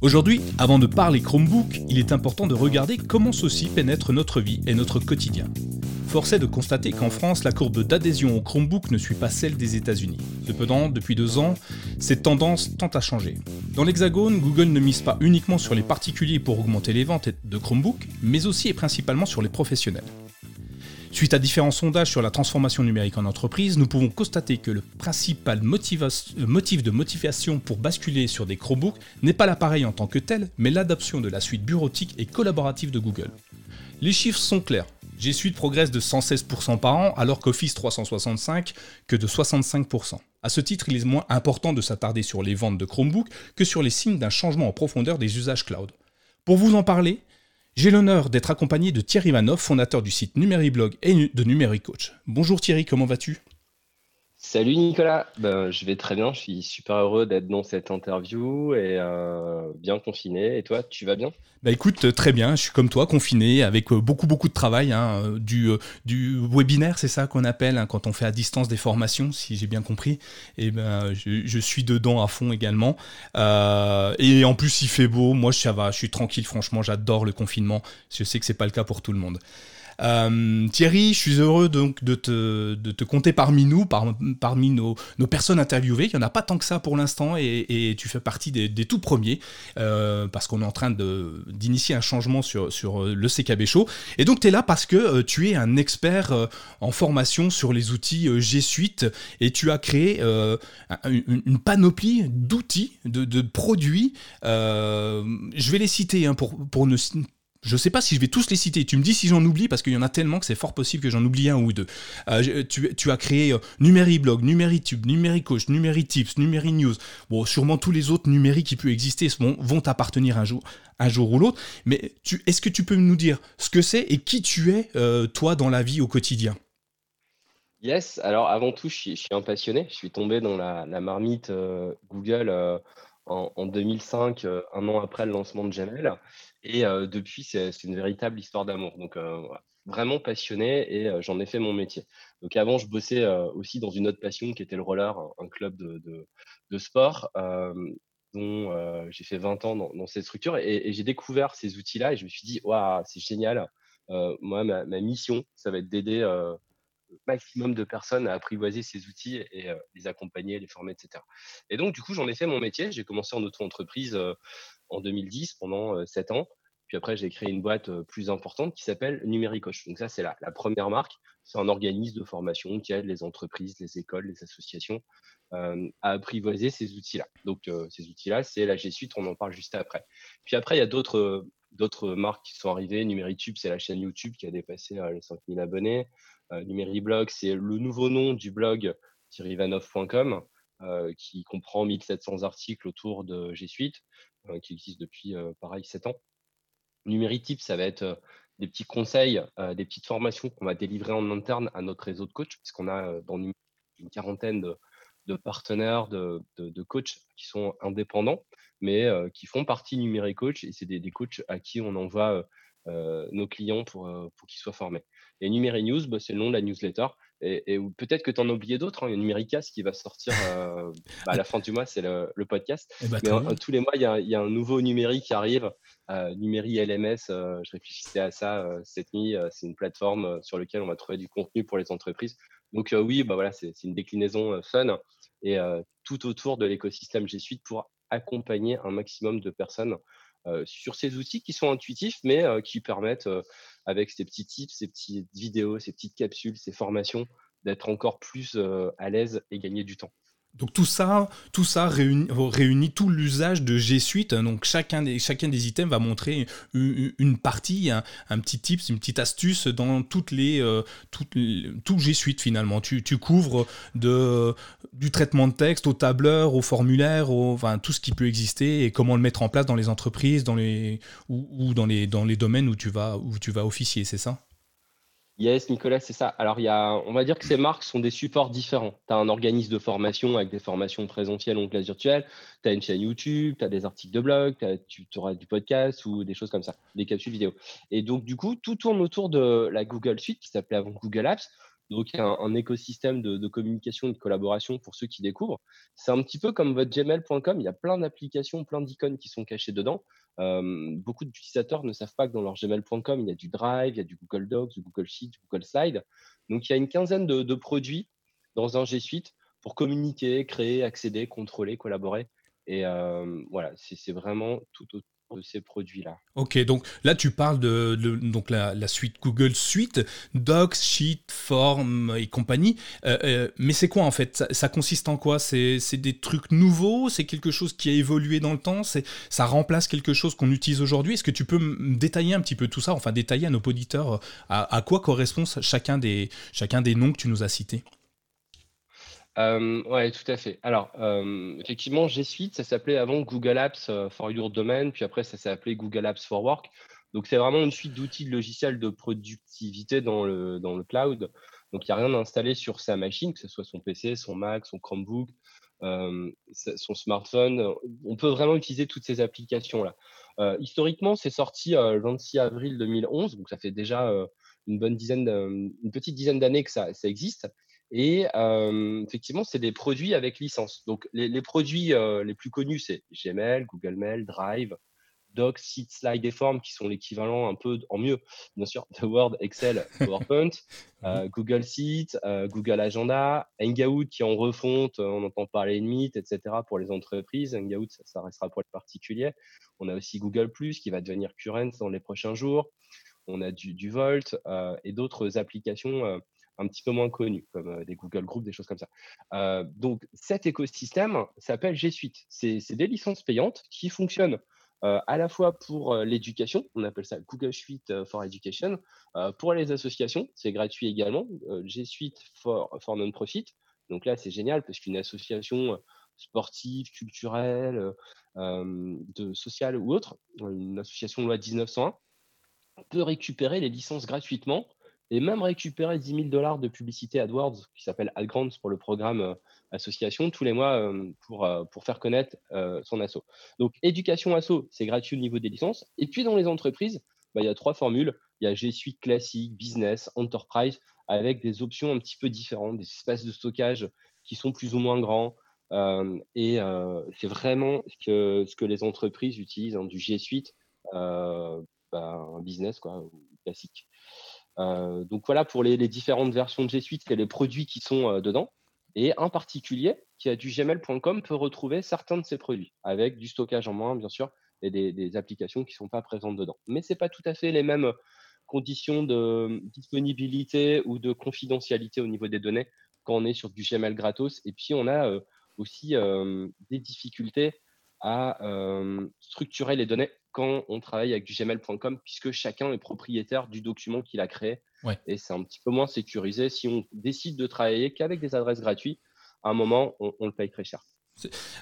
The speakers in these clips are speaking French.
Aujourd'hui, avant de parler Chromebook, il est important de regarder comment ceci pénètre notre vie et notre quotidien. Force est de constater qu'en France, la courbe d'adhésion au Chromebook ne suit pas celle des États-Unis. Cependant, depuis deux ans, cette tendance tend à changer. Dans l'Hexagone, Google ne mise pas uniquement sur les particuliers pour augmenter les ventes de Chromebook, mais aussi et principalement sur les professionnels. Suite à différents sondages sur la transformation numérique en entreprise, nous pouvons constater que le principal euh, motif de motivation pour basculer sur des Chromebooks n'est pas l'appareil en tant que tel, mais l'adoption de la suite bureautique et collaborative de Google. Les chiffres sont clairs. G Suite progresse de 116% par an, alors qu'Office 365 que de 65%. À ce titre, il est moins important de s'attarder sur les ventes de Chromebook que sur les signes d'un changement en profondeur des usages cloud. Pour vous en parler, j'ai l'honneur d'être accompagné de Thierry Vanov, fondateur du site Numériblog et de Numéricoach. Bonjour Thierry, comment vas-tu? Salut Nicolas, ben, je vais très bien, je suis super heureux d'être dans cette interview et euh, bien confiné. Et toi, tu vas bien? Bah écoute, très bien, je suis comme toi, confiné, avec euh, beaucoup beaucoup de travail, hein, euh, du, webinaire, c'est ça qu'on appelle, hein, quand on fait à distance des formations, si j'ai bien compris. Et ben, je, suis dedans à fond également. et en plus, il fait beau, moi ça va, je suis tranquille, franchement, j'adore le confinement. Je sais que c'est pas le cas pour tout le monde. Euh, Thierry, je suis heureux donc de te, de te compter parmi nous, parmi nos, personnes interviewées. Il n'y en a pas tant que ça pour l'instant et, tu fais partie des, tout premiers euh, parce qu'on est en train d'initier un changement sur, sur euh, le CKB Show. Et donc tu es là parce que tu es un expert en formation sur les outils G Suite et tu as créé une, panoplie d'outils, de, de, produits. je vais les citer hein, pour, pour ne je sais pas si je vais tous les citer. Tu me dis si j'en oublie parce qu'il y en a tellement que c'est fort possible que j'en oublie un ou deux. Euh, tu, as créé euh, Numériblog, Numéritube, Numéricoach, Numéritips, Numérinews. Bon, sûrement tous les autres numériques qui peuvent exister vont, t'appartenir un jour, un jour ou l'autre. Mais est-ce que tu peux nous dire ce que c'est et qui tu es, euh, toi, dans la vie au quotidien? Yes, alors avant tout, je suis, un passionné. Je suis tombé dans la, marmite Google en, en, 2005, un an après le lancement de Gmail. Et depuis, c'est une véritable histoire d'amour. Donc, vraiment passionné et j'en ai fait mon métier. Donc, avant, je bossais aussi dans une autre passion qui était le roller, un, club de, sport dont j'ai fait 20 ans dans, cette structure. Et, j'ai découvert ces outils-là et je me suis dit, waouh, c'est génial. moi, ma, mission, ça va être d'aider le maximum de personnes à apprivoiser ces outils et les accompagner, les former, etc. Et donc, du coup, j'en ai fait mon métier. J'ai commencé en auto-entreprise en 2010 pendant 7 ans. Puis après, j'ai créé une boîte plus importante qui s'appelle Numéricoche. Donc ça, c'est la, première marque. C'est un organisme de formation qui aide les entreprises, les écoles, les associations à apprivoiser ces outils-là. Donc ces outils-là, c'est la G Suite, on en parle juste après. Puis après, il y a d'autres d'autres marques qui sont arrivées. Numéritube, c'est la chaîne YouTube qui a dépassé les 5000 abonnés. Numériblog, c'est le nouveau nom du blog thierryvanov.com qui comprend 1700 articles autour de G Suite. Euh, qui existe depuis, euh, pareil, 7 ans. Numéritype, ça va être euh, des petits conseils, des petites formations qu'on va délivrer en interne à notre réseau de coachs, puisqu'on a dans une, quarantaine de, partenaires, de, coachs qui sont indépendants, mais qui font partie Numéricoach, et c'est des, coachs à qui on envoie nos clients pour qu'ils soient formés. Et Numérinews, bah, c'est le nom de la newsletter. Et, peut-être que tu en as oublié d'autres. Hein. Il y a Numéricas qui va sortir euh, bah, à la fin du mois, c'est le, podcast. Eh ben, Mais tous les mois, il y, a, un nouveau numérique qui arrive. Euh, Numéri LMS, euh, je réfléchissais à ça euh, cette nuit. c'est une plateforme sur laquelle on va trouver du contenu pour les entreprises. Donc oui, bah, voilà, c'est une déclinaison fun et tout autour de l'écosystème G Suite pour accompagner un maximum de personnes sur ces outils qui sont intuitifs, mais qui permettent avec ces petits tips, ces petites vidéos, ces petites capsules, ces formations, d'être encore plus à l'aise et gagner du temps. Donc tout ça, tout ça réunit, tout l'usage de G Suite. Donc chacun des, chacun des items va montrer une, partie, un, petit tips, une petite astuce dans toutes les, euh, tout G Suite finalement. Tu, couvres du traitement de texte au tableur, au formulaire, enfin tout ce qui peut exister et comment le mettre en place dans les entreprises, dans les ou, dans les domaines où tu vas officier, c'est ça? Yes, Nicolas, c'est ça. Alors, y a, on va dire que ces marques sont des supports différents. Tu as un organisme de formation avec des formations présentielles en classe virtuelle, tu as une chaîne YouTube, tu as des articles de blog, tu auras du podcast ou des choses comme ça, des capsules vidéo. Et donc, du coup, tout tourne autour de la Google Suite qui s'appelait avant Google Apps, donc un, écosystème de, communication et de collaboration pour ceux qui découvrent. C'est un petit peu comme votre gmail.com, il y a plein d'applications, plein d'icônes qui sont cachées dedans. Beaucoup d'utilisateurs ne savent pas que dans leur gmail.com, il y a du Drive, il y a du Google Docs, du Google Sheets, du Google Slide. Donc il y a une quinzaine de, produits dans un G Suite pour communiquer, créer, accéder, contrôler, collaborer. Et voilà, c'est vraiment tout, de ces produits-là. Ok, donc là tu parles de, donc la, suite Google Suite, Docs, Sheet, Form et compagnie. Euh, euh, mais c'est quoi en fait? Ça, consiste en quoi? C'est des trucs nouveaux? C'est quelque chose qui a évolué dans le temps? Ça remplace quelque chose qu'on utilise aujourd'hui? Est-ce que tu peux détailler un petit peu tout ça? Enfin détailler à nos auditeurs euh, à, à quoi correspond chacun des, chacun des noms que tu nous as cités euh, ouais, tout à fait. Alors, euh, effectivement, G Suite, ça s'appelait avant Google Apps euh, for Your Domain, puis après, ça s'est appelé Google Apps for Work. Donc, c'est vraiment une suite d'outils de logiciels de productivité dans le, dans le cloud. Donc, il n'y a rien à installer sur sa machine, que ce soit son PC, son Mac, son Chromebook, son smartphone. On peut vraiment utiliser toutes ces applications-là. historiquement, c'est sorti le 26 avril 2011, donc ça fait déjà une bonne dizaine, une petite dizaine d'années que ça existe. Et effectivement, c'est des produits avec licence. Donc, les, produits les plus connus, c'est Gmail, Google Mail, Drive, Docs, Sheets, Slide et Form, qui sont l'équivalent un peu en mieux, bien sûr, de Word, Excel, PowerPoint, mmh Google Sheets, Google Agenda, Hangout qui en refonte, on entend parler de Meet, etc. pour les entreprises. Hangout, ça, ça, restera pour les particuliers. On a aussi Google Plus qui va devenir Current dans les prochains jours. On a du, du Volt et d'autres applications un petit peu moins connus, comme euh, des Google Groups, des choses comme ça. Euh, donc, cet écosystème s'appelle G Suite. C'est des licences payantes qui fonctionnent euh, à la fois pour l'éducation, on appelle ça Google Suite for Education, pour les associations, c'est gratuit également, G Suite for, Non-Profit. Donc là, c'est génial parce qu'une association sportive, culturelle, sociale ou autre, une association loi 1901, peut récupérer les licences gratuitement et même récupérer 10 000 dollars de publicité AdWords, qui s'appelle AdGrants pour le programme euh, association, tous les mois euh, pour, euh, pour faire connaître son asso. Donc, éducation asso, c'est gratuit au niveau des licences. Et puis, dans les entreprises, bah, il y a trois formules. Il y a G Suite classique, business, enterprise, avec des options un petit peu différentes, des espaces de stockage qui sont plus ou moins grands. et c'est vraiment ce que, ce que les entreprises utilisent, hein, du G Suite, bah, un business quoi, classique. Euh, donc voilà pour les, différentes versions de G Suite et les produits qui sont euh, dedans. Et un particulier qui a du gmail.com peut retrouver certains de ces produits avec du stockage en moins, bien sûr, et des, applications qui ne sont pas présentes dedans. Mais ce n'est pas tout à fait les mêmes conditions de disponibilité ou de confidentialité au niveau des données quand on est sur du Gmail gratos. Et puis, on a euh, aussi des difficultés à structurer les données quand on travaille avec du gmail.com, puisque chacun est propriétaire du document qu'il a créé. Et c'est un petit peu moins sécurisé. Si on décide de travailler qu'avec des adresses gratuites, à un moment, on le paye très cher.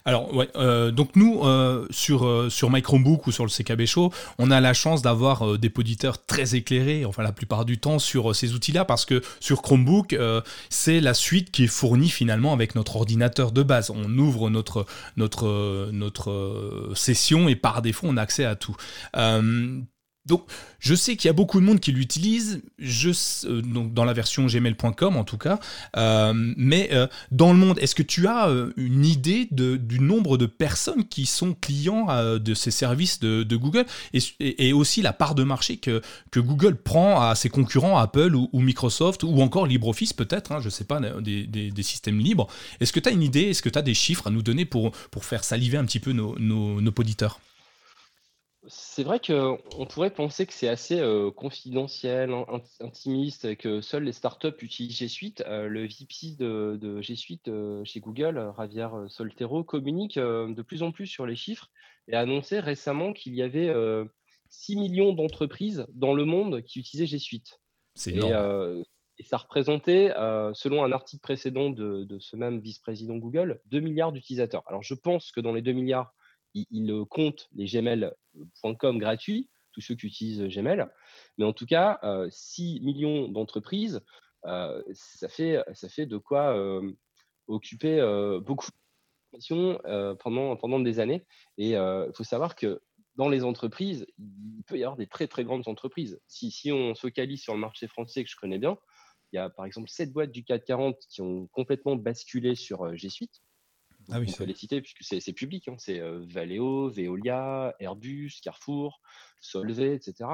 Alors, ouais, euh, donc nous, euh, sur, euh, My Chromebook ou sur le CKB Show, on a la chance d'avoir des auditeurs très éclairés, enfin la plupart du temps, sur ces outils-là, parce que sur Chromebook, c'est la suite qui est fournie finalement avec notre ordinateur de base. On ouvre notre, notre, notre session et par défaut, on a accès à tout. Donc, je sais qu'il y a beaucoup de monde qui l'utilise, euh, dans la version gmail.com en tout cas, euh, mais euh, dans le monde, est-ce que tu as une idée du nombre de personnes qui sont clients de ces services de, Google et, aussi la part de marché que, Google prend à ses concurrents Apple ou, Microsoft ou encore LibreOffice peut-être, hein, je ne sais pas, des, systèmes libres. Est-ce que tu as une idée, est-ce que tu as des chiffres à nous donner pour, faire saliver un petit peu nos auditeurs? C'est vrai qu'on pourrait penser que c'est assez euh, confidentiel, intimiste, que seules les startups utilisent G Suite. Euh, le VP de, G Suite euh, chez Google, Javier Soltero, communique de plus en plus sur les chiffres et a annoncé récemment qu'il y avait 6 millions d'entreprises dans le monde qui utilisaient G Suite. C'est énorme. Et, ça représentait, selon un article précédent de, de ce même vice-président Google, 2 milliards d'utilisateurs. Alors je pense que dans les 2 milliards, il, compte les gmail.com gratuits, tous ceux qui utilisent Gmail. Mais en tout cas, 6 euh, millions d'entreprises, euh, ça, fait, ça fait de quoi euh, occuper beaucoup pendant, pendant des années. Et il faut savoir que dans les entreprises, il peut y avoir des très très grandes entreprises. Si, si on se focalise sur le marché français que je connais bien, il y a par exemple sept boîtes du CAC 40 qui ont complètement basculé sur G Suite. Ah oui, on peut les citer puisque c'est public. Hein. C'est Valeo, Veolia, Airbus, Carrefour, Solvay, etc.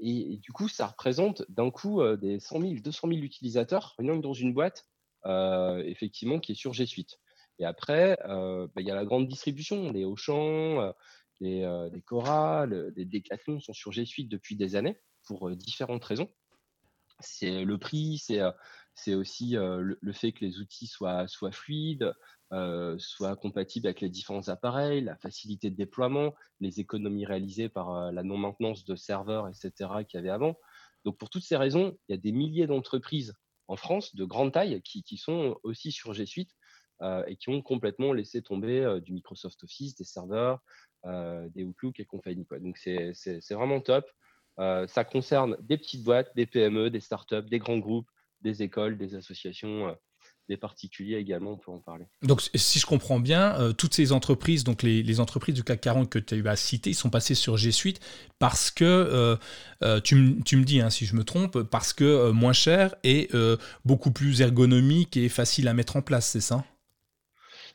et, du coup, ça représente d'un coup des 100 000, 200 000 utilisateurs, rien que dans une boîte, effectivement, qui est sur G Suite. Et après, bah, il y a la grande distribution, les Auchan, les, les Cora, les Decathlon sont sur G Suite depuis des années pour différentes raisons. C'est le prix, c'est aussi le, fait que les outils soient, soient fluides, soient compatibles avec les différents appareils, la facilité de déploiement, les économies réalisées par la non-maintenance de serveurs, etc., qu'il y avait avant. Donc, pour toutes ces raisons, il y a des milliers d'entreprises en France de grande taille qui, sont aussi sur G Suite et qui ont complètement laissé tomber du Microsoft Office, des serveurs, des Outlook et compagnie. Quoi. Donc c'est vraiment top. ça concerne des petites boîtes, des PME, des startups, des grands groupes, des écoles, des associations des particuliers également, on peut en parler. Donc, si je comprends bien, toutes ces entreprises, donc les, entreprises du CAC 40 que tu as citées, ils sont passées sur G Suite parce que, tu, me dis hein, si je me trompe, parce que moins cher et beaucoup plus ergonomique et facile à mettre en place, c'est ça?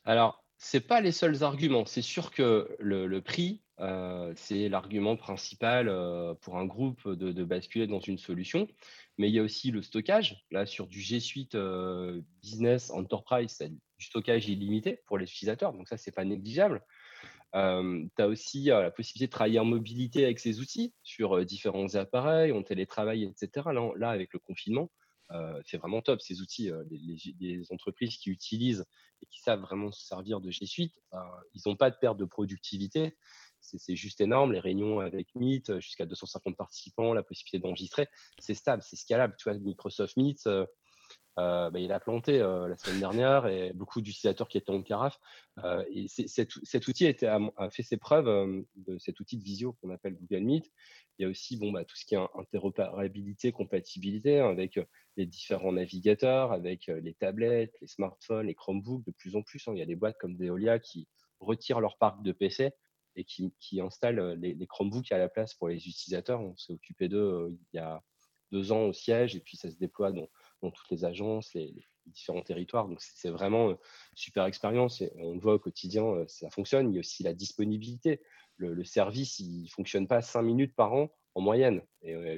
Alors, ce n'est pas les seuls arguments. C'est sûr que le, prix, euh, c'est l'argument principal euh, pour un groupe de, basculer dans une solution. Mais il y a aussi le stockage. Là, sur du G Suite euh, Business Enterprise, c'est du stockage illimité pour les utilisateurs. Donc ça, ce n'est pas négligeable. tu as aussi la possibilité de travailler en mobilité avec ces outils sur différents appareils, en télétravail, etc. là avec le confinement, euh, c'est vraiment top ces outils. Euh, les, entreprises qui utilisent et qui savent vraiment se servir de G Suite, ben, ils n'ont pas de perte de productivité. C'est juste énorme. Les réunions avec Meet, euh, jusqu'à 250 participants, la possibilité d'enregistrer, c'est stable, c'est scalable. Tu vois, Microsoft Meet, ben, il a planté la semaine dernière et beaucoup d'utilisateurs qui étaient en carafe. et cet, outil a, fait ses preuves cet outil de visio qu'on appelle Google Meet. Il y a aussi bon, bah, tout ce qui est interopérabilité, compatibilité hein, avec les différents navigateurs, avec les tablettes, les smartphones, les Chromebooks. De plus en plus, hein. il y a des boîtes comme Veolia qui retirent leur parc de PC et qui, installent les, Chromebooks à la place pour les utilisateurs. On s'est occupé d'eux il y a deux ans au siège et puis ça se déploie dans, toutes les agences, les, différents territoires. Donc c'est vraiment une super expérience et on le voit au quotidien, ça fonctionne. Il y a aussi la disponibilité le, service, il fonctionne pas cinq minutes par an en moyenne,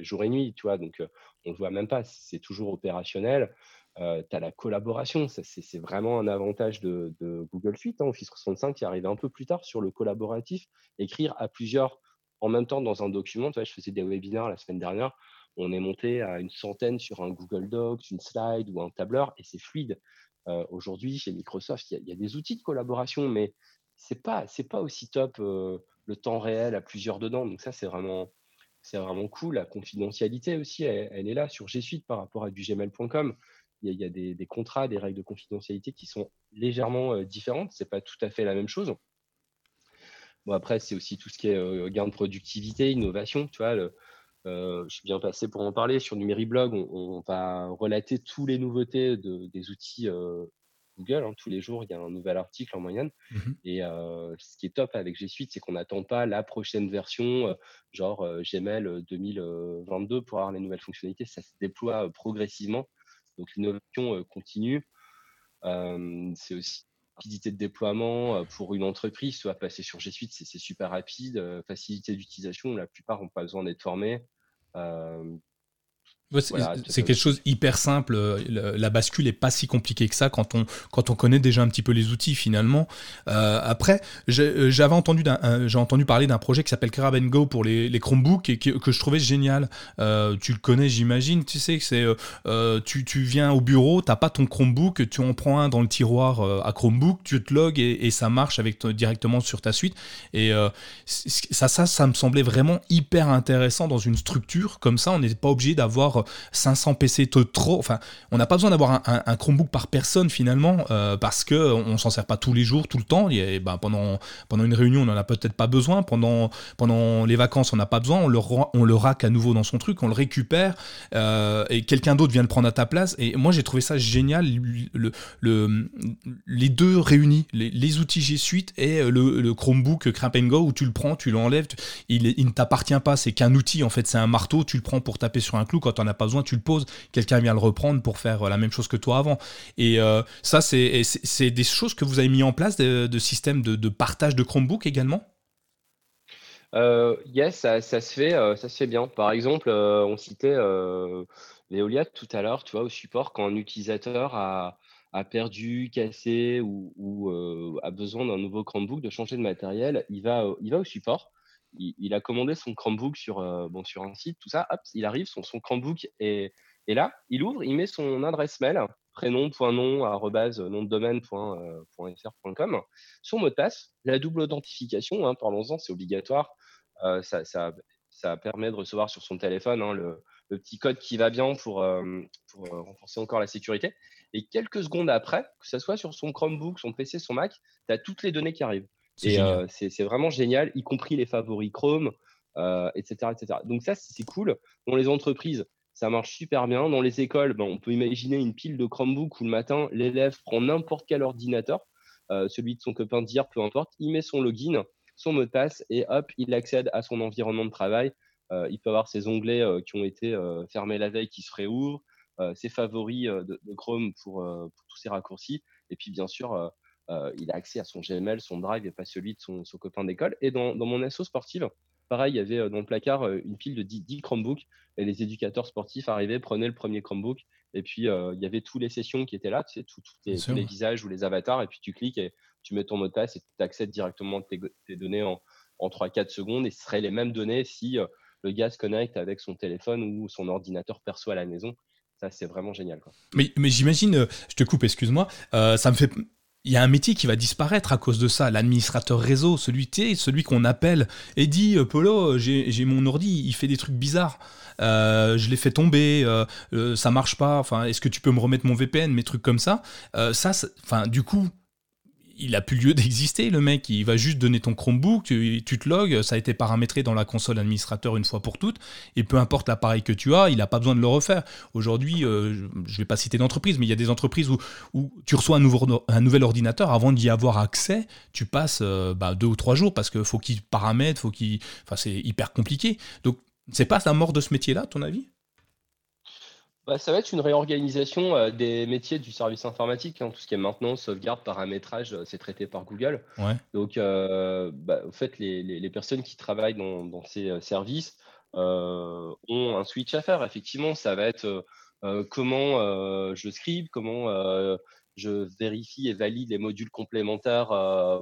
jour et nuit, tu vois, donc on ne le voit même pas, c'est toujours opérationnel. Tu as la collaboration, c'est vraiment un avantage de, Google Suite, hein, Office 365 qui arrive un peu plus tard sur le collaboratif, écrire à plusieurs en même temps dans un document. Je faisais des webinaires la semaine dernière, on est monté à une centaine sur un Google Docs, une slide ou un tableur, et c'est fluide. Aujourd'hui, chez Microsoft, il y, a des outils de collaboration, mais c'est pas pas aussi top le temps réel à plusieurs dedans. Donc ça, c'est vraiment, c'est vraiment cool. La confidentialité aussi, elle, est là sur G Suite par rapport à du gmail.com. Il y a, des, contrats, des règles de confidentialité qui sont légèrement euh, différentes. C'est pas tout à fait la même chose. Bon, après, c'est aussi tout ce qui est euh, gain de productivité, innovation. Tu vois, euh, je suis bien passé pour en parler. Sur Numériblog, on, on va relater toutes les nouveautés de, des outils Google. Hein, tous les jours, il y a un nouvel article en moyenne. Mmh et ce qui est top avec G Suite, c'est qu'on n'attend pas la prochaine version, genre Gmail 2022 pour avoir les nouvelles fonctionnalités. Ça se déploie progressivement. Donc l'innovation continue. c'est aussi rapidité de déploiement pour une entreprise, soit passer sur G Suite, c'est super rapide. facilité d'utilisation, la plupart n'ont pas besoin d'être formés c'est quelque chose hyper simple. Euh, la bascule est pas si compliquée que ça quand on, quand on connaît déjà un petit peu les outils finalement. Euh, après, euh, j'avais entendu, j'ai entendu parler d'un projet qui s'appelle Grab Go pour les, les Chromebooks et que, que, je trouvais génial. tu le connais, j'imagine. Tu sais que c'est, tu, tu, viens au bureau, t'as pas ton Chromebook, tu en prends un dans le tiroir à Chromebook, tu te logs et, et ça marche avec directement sur ta suite. Et ça, ça, ça me semblait vraiment hyper intéressant dans une structure comme ça. On n'est pas obligé d'avoir 500 PC trop. Enfin, on n'a pas besoin d'avoir un, Chromebook par personne finalement, euh, parce que on s'en sert pas tous les jours, tout le temps. Et, ben, pendant, pendant une réunion, on n'en a peut-être pas besoin. Pendant, pendant les vacances, on n'a pas besoin. On le, on le rack à nouveau dans son truc, on le récupère, euh, et quelqu'un d'autre vient le prendre à ta place. Et moi, j'ai trouvé ça génial, le, le, les deux réunis, les, outils G Suite et le, Chromebook Crap Go, où tu le prends, tu l'enlèves, il, il ne t'appartient pas, c'est qu'un outil, en fait, c'est un marteau, tu le prends pour taper sur un clou quand on a as pas besoin, tu le poses, quelqu'un vient le reprendre pour faire la même chose que toi avant. Et ça, c'est des choses que vous avez mis en place, de, systèmes de, partage de Chromebook également? Yes, ça, se fait, ça se fait bien. Par exemple, on citait Veolia tout à l'heure, tu vois, au support, quand un utilisateur a, perdu, cassé ou, euh, a besoin d'un nouveau Chromebook, de changer de matériel, il va, il va au support. Il, a commandé son Chromebook sur, euh, bon, sur un site, tout ça, hop, il arrive, son, son Chromebook est, là, il ouvre, il met son adresse mail, prénom.nom, arrobase, nom de domaine.fr.com, son mot de passe, la double authentification, hein, parlons-en, c'est obligatoire, euh, ça, ça, ça, permet de recevoir sur son téléphone hein, le, le, petit code qui va bien pour, pour renforcer encore la sécurité. Et quelques secondes après, que ce soit sur son Chromebook, son PC, son Mac, tu as toutes les données qui arrivent. Et euh, c'est vraiment génial, y compris les favoris Chrome, euh, etc., etc. Donc ça, c'est cool. Dans les entreprises, ça marche super bien. Dans les écoles, ben, on peut imaginer une pile de Chromebook où le matin, l'élève prend n'importe quel ordinateur, euh, celui de son copain d'hier, peu importe, il met son login, son mot de passe et hop, il accède à son environnement de travail. il peut avoir ses onglets qui ont été fermés la veille qui se réouvrent. Ses favoris de, Chrome pour, tous ses raccourcis. Et puis, bien sûr, il a accès à son Gmail, son Drive et pas celui de son, copain d'école. Et dans, mon asso sportive, pareil, il y avait dans le placard une pile de 10, Chromebooks et les éducateurs sportifs arrivaient, prenaient le premier Chromebook et puis il y avait toutes les sessions qui étaient là, tu sais, tous les, visages ou les avatars et puis tu cliques et tu mets ton mot de passe et tu accèdes directement tes, tes données en, en 3-4 secondes et ce seraient les mêmes données si le gars se connecte avec son téléphone ou son ordinateur perso à la maison c'est vraiment génial. Mais, mais j'imagine, euh, je te coupe, excuse-moi, euh, ça me fait il y a un métier qui va disparaître à cause de ça, l'administrateur réseau, celui, celui qu'on appelle et dit euh, Polo, j'ai mon ordi, il fait des trucs bizarres, je l'ai fait tomber, ça marche pas, enfin, est-ce que tu peux me remettre mon VPN, mes trucs comme ça, ça, enfin, du coup, il a plus lieu d'exister, le mec. Il va juste donner ton Chromebook, tu, te logs, ça a été paramétré dans la console administrateur une fois pour toutes, et peu importe l'appareil que tu as, il n'a pas besoin de le refaire. Aujourd'hui, euh, je ne vais pas citer d'entreprise, mais il y a des entreprises où, tu reçois un, nouvel ordinateur, avant d'y avoir accès, tu passes euh, bah, deux ou trois jours parce qu'il faut qu'il paramètre, faut qu'il, enfin, c'est hyper compliqué. Donc, c'est pas la mort de ce métier-là, ton avis? Bah, ça va être une réorganisation euh, des métiers du service informatique. Hein. tout ce qui est maintenance, sauvegarde, paramétrage, euh, c'est traité par Google. Donc, euh, bah, au fait, les, personnes qui travaillent dans, ces services ont un switch à faire. Effectivement, ça va être comment je scribe, comment je vérifie et valide les modules complémentaires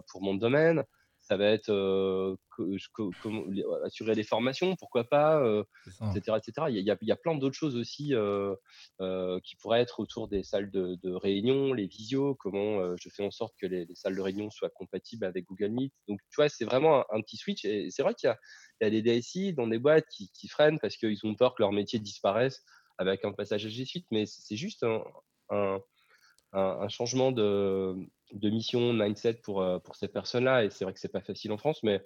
pour mon domaine ça va être assurer les formations, pourquoi pas, etc., etc. Il y, a, il y a plein d'autres choses aussi qui pourraient être autour des salles de, réunion, les visios, comment je fais en sorte que les, salles de réunion soient compatibles avec Google Meet. Donc, tu vois, c'est vraiment un, petit switch. Et c'est vrai qu'il y, a des DSI dans des boîtes qui, freinent parce qu'ils ont peur que leur métier disparaisse avec un passage à G Suite, mais c'est juste un un, changement de, de, mission, mindset pour, euh, pour ces personnes-là. Et c'est vrai que c'est pas facile en France, mais,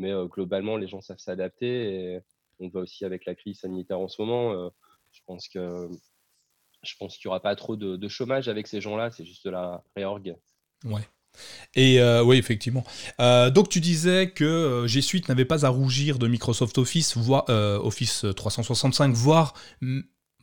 euh, globalement, les gens savent s'adapter. Et on voit aussi avec la crise sanitaire en ce moment, euh, je pense qu'il n'y aura pas trop de, chômage avec ces gens-là. C'est juste de la réorg. Ouais. Et oui, effectivement. donc tu disais que G Suite n'avait pas à rougir de Microsoft Office, voire, Office 365, voire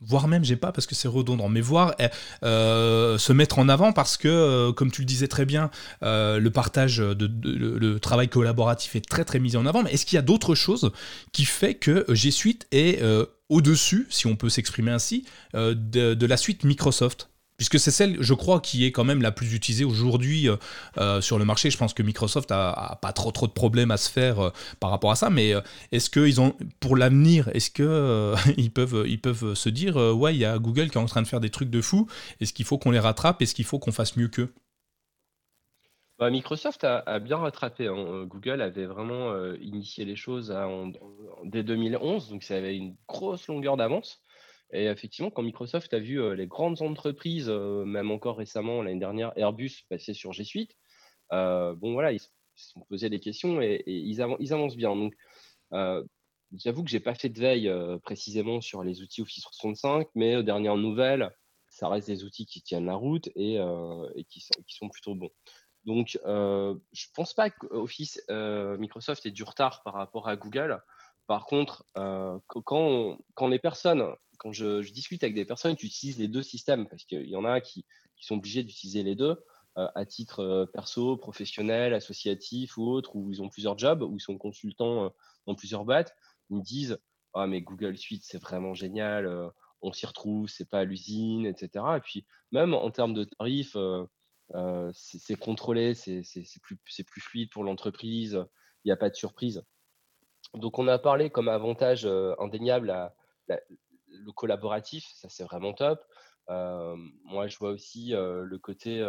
voire même j'ai pas parce que c'est redondant, mais voir eh, euh, se mettre en avant parce que, euh, comme tu le disais très bien, euh, le partage de, le, travail collaboratif est très très mis en avant. Mais est-ce qu'il y a d'autres choses qui fait que G Suite est au-dessus, si on peut s'exprimer ainsi, de, la suite Microsoft? Puisque c'est celle, je crois, qui est quand même la plus utilisée aujourd'hui euh, euh, sur le marché. Je pense que Microsoft a, pas trop trop de problèmes à se faire euh, par rapport à ça, mais est-ce qu'ils ont, pour l'avenir, est-ce que ils peuvent se dire, ouais, il y a Google qui est en train de faire des trucs de fou. Est-ce qu'il faut qu'on les rattrape? Est-ce qu'il faut qu'on fasse mieux qu'eux? Bah, Microsoft a, bien rattrapé. Hein. Google avait vraiment initié les choses dès 2011, donc ça avait une grosse longueur d'avance. Et effectivement, quand Microsoft a vu les grandes entreprises, même encore récemment, l'année dernière, Airbus passer sur G Suite, bon voilà, ils se sont posés des questions et, ils, avancent bien. Donc, j'avoue que j'ai pas fait de veille précisément sur les outils Office 365, mais aux dernières nouvelles, ça reste des outils qui tiennent la route et, qui, sont, plutôt bons. Donc, je pense pas qu'Office Microsoft ait du retard par rapport à Google. Par contre, quand, les personnes quand je, discute avec des personnes qui utilisent les deux systèmes, parce qu'il y en a qui, sont obligés d'utiliser les deux à titre perso, professionnel, associatif ou autre, où ils ont plusieurs jobs, où ils sont consultants dans plusieurs boîtes, ils me disent ah mais Google Suite c'est vraiment génial, on s'y retrouve, c'est pas à l'usine, etc. Et puis même en termes de tarifs, c'est contrôlé, c'est plus, plus fluide pour l'entreprise, il n'y a pas de surprise. Donc on a parlé comme avantage indéniable à, le collaboratif, ça c'est vraiment top. moi je vois aussi le côté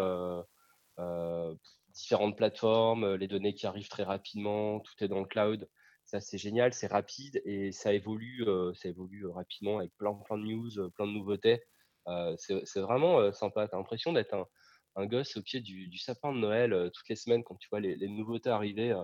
différentes plateformes, les données qui arrivent très rapidement, tout est dans le cloud. Ça, c'est génial, c'est rapide et ça évolue, ça évolue rapidement avec plein, plein de news, plein de nouveautés. c'est vraiment sympa. Tu as l'impression d'être un, gosse au pied du, sapin de Noël toutes les semaines quand tu vois les, nouveautés arriver.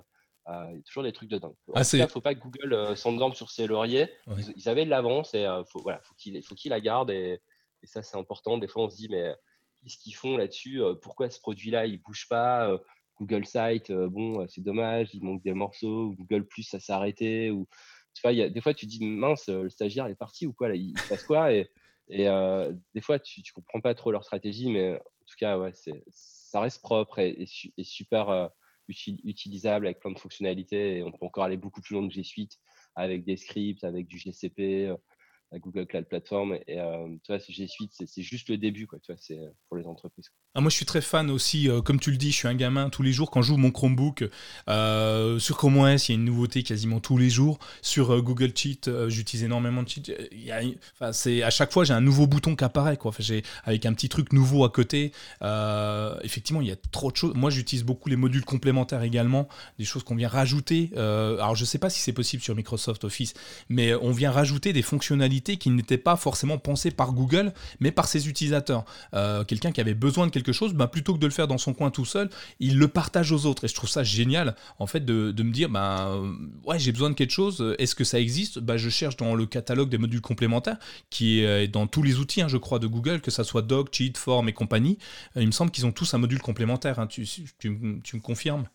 Il y a toujours des trucs de dingue. En ah, tout cas, faut pas que Google s'endorme sur ses lauriers. Ils, avaient de l'avance et faut, voilà, faut qu'ils la gardent. Et, et ça, c'est important. Des fois, on se dit, mais qu'est-ce qu'ils font là-dessus Pourquoi ce produit-là, il bouge pas Google Site, euh, bon, euh, c'est dommage, il manque des morceaux. Google Plus, ça s'est arrêté. Ou, tu vois, y a, des fois, tu dis, mince, le stagiaire est parti ou quoi là, il, passe quoi Et, et euh, des fois, tu ne comprends pas trop leur stratégie, mais en tout cas, ouais, ça reste propre et, super utilisable avec plein de fonctionnalités. Et on peut encore aller beaucoup plus loin que G Suite avec des scripts, avec du GCP, Google Cloud Platform. Et euh, tu vois, G Suite, c'est juste le début, quoi. Tu vois, c'est pour les entreprises. Ah, moi, je suis très fan aussi. Euh, comme tu le dis, je suis un gamin tous les jours. Quand j'ouvre mon Chromebook, euh, sur Chrome OS, il y a une nouveauté quasiment tous les jours. Sur Google Cheat, j'utilise énormément de Cheat. Y a, à chaque fois, j'ai un nouveau bouton qui apparaît, quoi. Enfin, avec un petit truc nouveau à côté. effectivement, il y a trop de choses. Moi, j'utilise beaucoup les modules complémentaires également, des choses qu'on vient rajouter. alors, je sais pas si c'est possible sur Microsoft Office, mais on vient rajouter des fonctionnalités qui n'était pas forcément pensé par Google, mais par ses utilisateurs. Euh, quelqu'un qui avait besoin de quelque chose, bah, plutôt que de le faire dans son coin tout seul, il le partage aux autres. Et je trouve ça génial, en fait, de, me dire, bah, ouais, j'ai besoin de quelque chose, est-ce que ça existe? Bah, Je cherche dans le catalogue des modules complémentaires, qui est dans tous les outils, hein, je crois, de Google, que ça soit Doc, Cheat, Form et compagnie. Euh, il me semble qu'ils ont tous un module complémentaire. Hein. Tu me confirmes?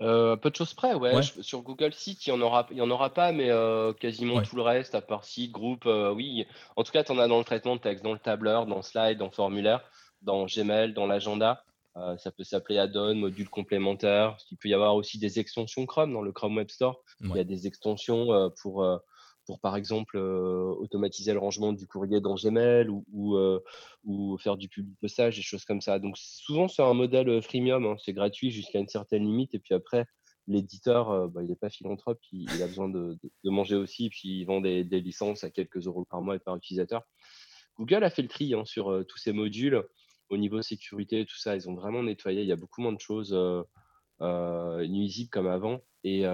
Euh, peu de choses près, ouais. sur Google Site, il n'y en aura, il y en aura pas, mais euh, quasiment tout le reste, à part site, groupe, euh, oui. En tout cas, tu en as dans le traitement de texte, dans le tableur, dans slide, dans formulaire, dans Gmail, dans l'agenda. ça peut s'appeler add-on, module complémentaire. Il peut y avoir aussi des extensions Chrome dans le Chrome Web Store. Il y a des extensions pour pour par exemple automatiser le rangement du courrier dans Gmail ou, faire du public postage, des choses comme ça. Donc souvent c'est un modèle freemium, hein. c'est gratuit jusqu'à une certaine limite et puis après l'éditeur, bah, il n'est pas philanthrope, il, a besoin de, manger aussi, puis il vend des, des, licences à quelques euros par mois et par utilisateur. Google a fait le tri hein, sur tous ces modules au niveau sécurité, tout ça, ils ont vraiment nettoyé. Il y a beaucoup moins de choses nuisibles comme avant et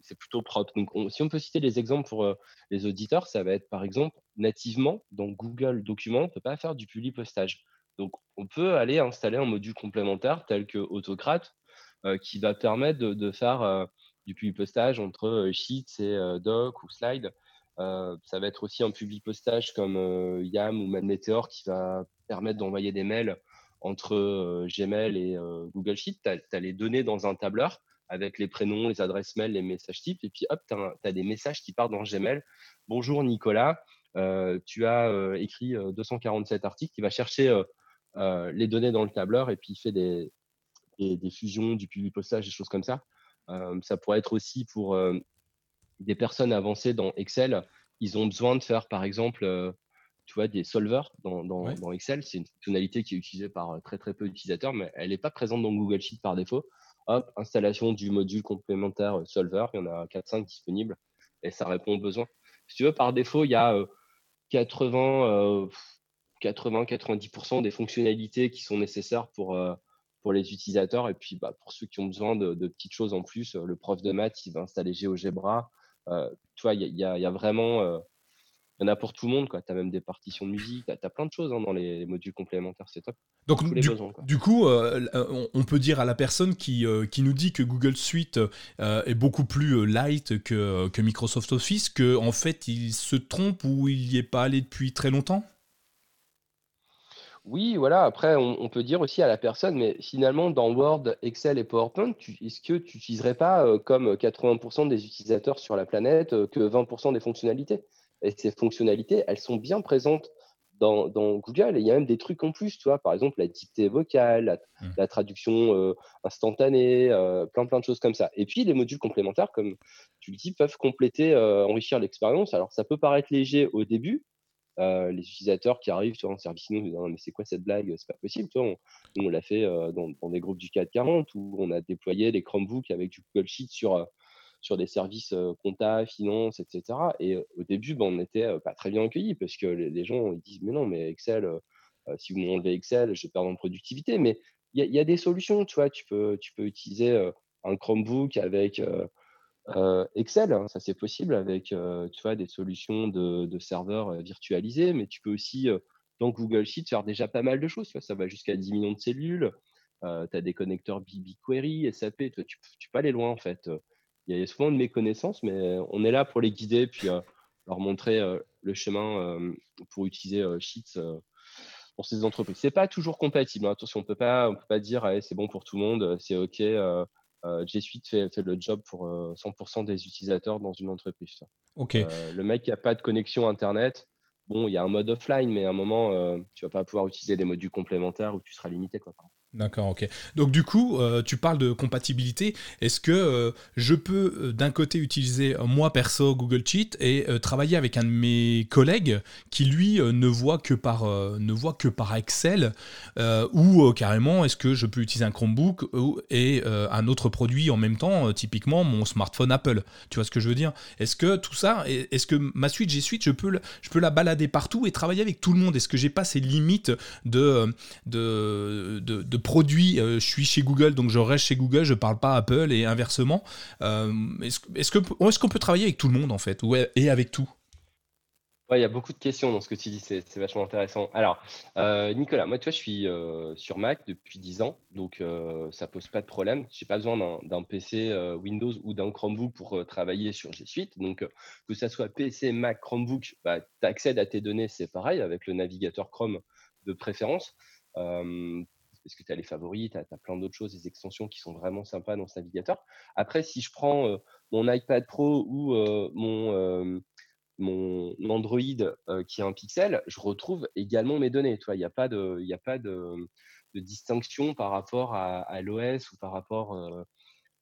c'est plutôt propre. Donc, si on peut citer des exemples pour les auditeurs, ça va être par exemple nativement dans Google Documents, on ne peut pas faire du public postage. Donc, on peut aller installer un module complémentaire tel que Autocrate qui va permettre de, faire du public postage entre Sheets et Doc ou Slide. ça va être aussi un public postage comme YAM ou MadMeteor qui va permettre d'envoyer des mails entre Gmail et Google Sheets. Tu as, les données dans un tableur avec les prénoms, les adresses mail, les messages types. Et puis, hop, tu as, des messages qui partent dans Gmail. Bonjour Nicolas, euh, tu as euh, écrit 247 euh, articles. Il va chercher les données dans le tableur et puis il fait des, des, fusions, du public postage, des choses comme ça. ça pourrait être aussi pour des personnes avancées dans Excel. Ils ont besoin de faire, par exemple, tu vois, des solvers dans, dans, dans Excel. C'est une fonctionnalité qui est utilisée par très très peu d'utilisateurs, mais elle n'est pas présente dans Google Sheet par défaut hop, installation du module complémentaire euh, Solver, il y en a 4-5 disponibles et ça répond aux besoins. Si tu veux, par défaut, il y a 80, 80-90% euh, des fonctionnalités qui sont nécessaires pour, euh, pour les utilisateurs. Et puis, bah, pour ceux qui ont besoin de, petites choses en plus, le prof de maths, il va installer GeoGebra. tu vois, il y, y a, vraiment y en a pour tout le monde. Tu as même des partitions de musique, tu as, plein de choses hein, dans les, modules complémentaires, c'est top. Donc, du, coup, euh, euh, on peut dire à la personne qui, euh, qui nous dit que Google Suite est beaucoup plus light que, que Microsoft Office, qu'en en fait, il se trompe ou il n'y est pas allé depuis très longtemps? Oui, voilà. Après, on, peut dire aussi à la personne, mais finalement, dans Word, Excel et PowerPoint, est-ce que tu n'utiliserais pas, comme 80% des utilisateurs sur la planète, que 20% des fonctionnalités? Et ces fonctionnalités, elles sont bien présentes dans, Google. Et il y a même des trucs en plus, tu vois, par exemple la dictée vocale, la, mmh. traduction euh, instantanée, euh, plein plein de choses comme ça. Et puis les modules complémentaires, comme tu le dis, peuvent compléter, euh, enrichir l'expérience. Alors ça peut paraître léger au début. les utilisateurs qui arrivent sur un service nous disent mais c'est quoi cette blague? C'est pas possible toi on, on l'a fait dans, dans, des groupes du 440 où on a déployé les Chromebooks avec du Google Sheet sur sur des services compta, finance, etc. Et au début, ben, on n'était pas très bien accueillis parce que les, gens ils disent mais non, mais Excel, si vous m'enlevez Excel, je perds en productivité. Mais il y, a des solutions, tu vois. Tu peux, tu peux utiliser un Chromebook avec Excel, hein, ça c'est possible avec tu vois, des solutions de, serveurs virtualisés, mais tu peux aussi dans Google Sheet faire déjà pas mal de choses. Tu vois, ça va jusqu'à 10 millions de cellules. tu as des connecteurs BigQuery, SAP, tu, tu, peux aller loin en fait il y a souvent de méconnaissances, mais on est là pour les guider, puis euh, leur montrer euh, le chemin euh, pour utiliser Sheets pour ces entreprises. C'est pas toujours compatible. Hein. Attention, on peut pas, on peut pas dire c'est bon pour tout le monde, c'est ok. G Suite fait, fait, le job pour 100% des utilisateurs dans une entreprise. Ok. le mec qui a pas de connexion internet, bon, il y a un mode offline, mais à un moment, tu vas pas pouvoir utiliser des modules complémentaires où tu seras limité. Quoi. D'accord, ok. Donc du coup, euh, tu parles de compatibilité. Est-ce que euh, je peux euh, d'un côté utiliser moi perso Google Sheet et travailler avec un de mes collègues qui lui ne voit que par ne voit que par Excel ou carrément est-ce que je peux utiliser un Chromebook et un autre produit en même temps, typiquement mon smartphone Apple? Tu vois ce que je veux dire? Est-ce que tout ça, est-ce que ma suite G Suite, je peux la balader partout et travailler avec tout le monde? Est-ce que j'ai pas ces limites de produit, euh, je suis chez Google, donc je reste chez Google, je parle pas Apple et inversement. Euh, est-ce qu'on peut travailler avec tout le monde en fait, et avec tout? Il y a beaucoup de questions dans ce que tu dis, c'est vachement intéressant. Alors, euh, Nicolas, moi, tu vois, je suis sur Mac depuis 10 ans, donc ça pose pas de problème. Je n'ai pas besoin d'un PC Windows ou d'un Chromebook pour travailler sur G Suite. Donc, que ça soit PC, Mac, Chromebook, bah, tu accèdes à tes données, c'est pareil, avec le navigateur Chrome de préférence parce que tu as les favoris, tu as, plein d'autres choses, des extensions qui sont vraiment sympas dans ce navigateur. Après, si je prends euh, mon iPad Pro ou euh, mon, euh, mon Android qui est un pixel, je retrouve également mes données. Il n'y a pas, de, y a pas de, distinction par rapport à, l'OS ou par rapport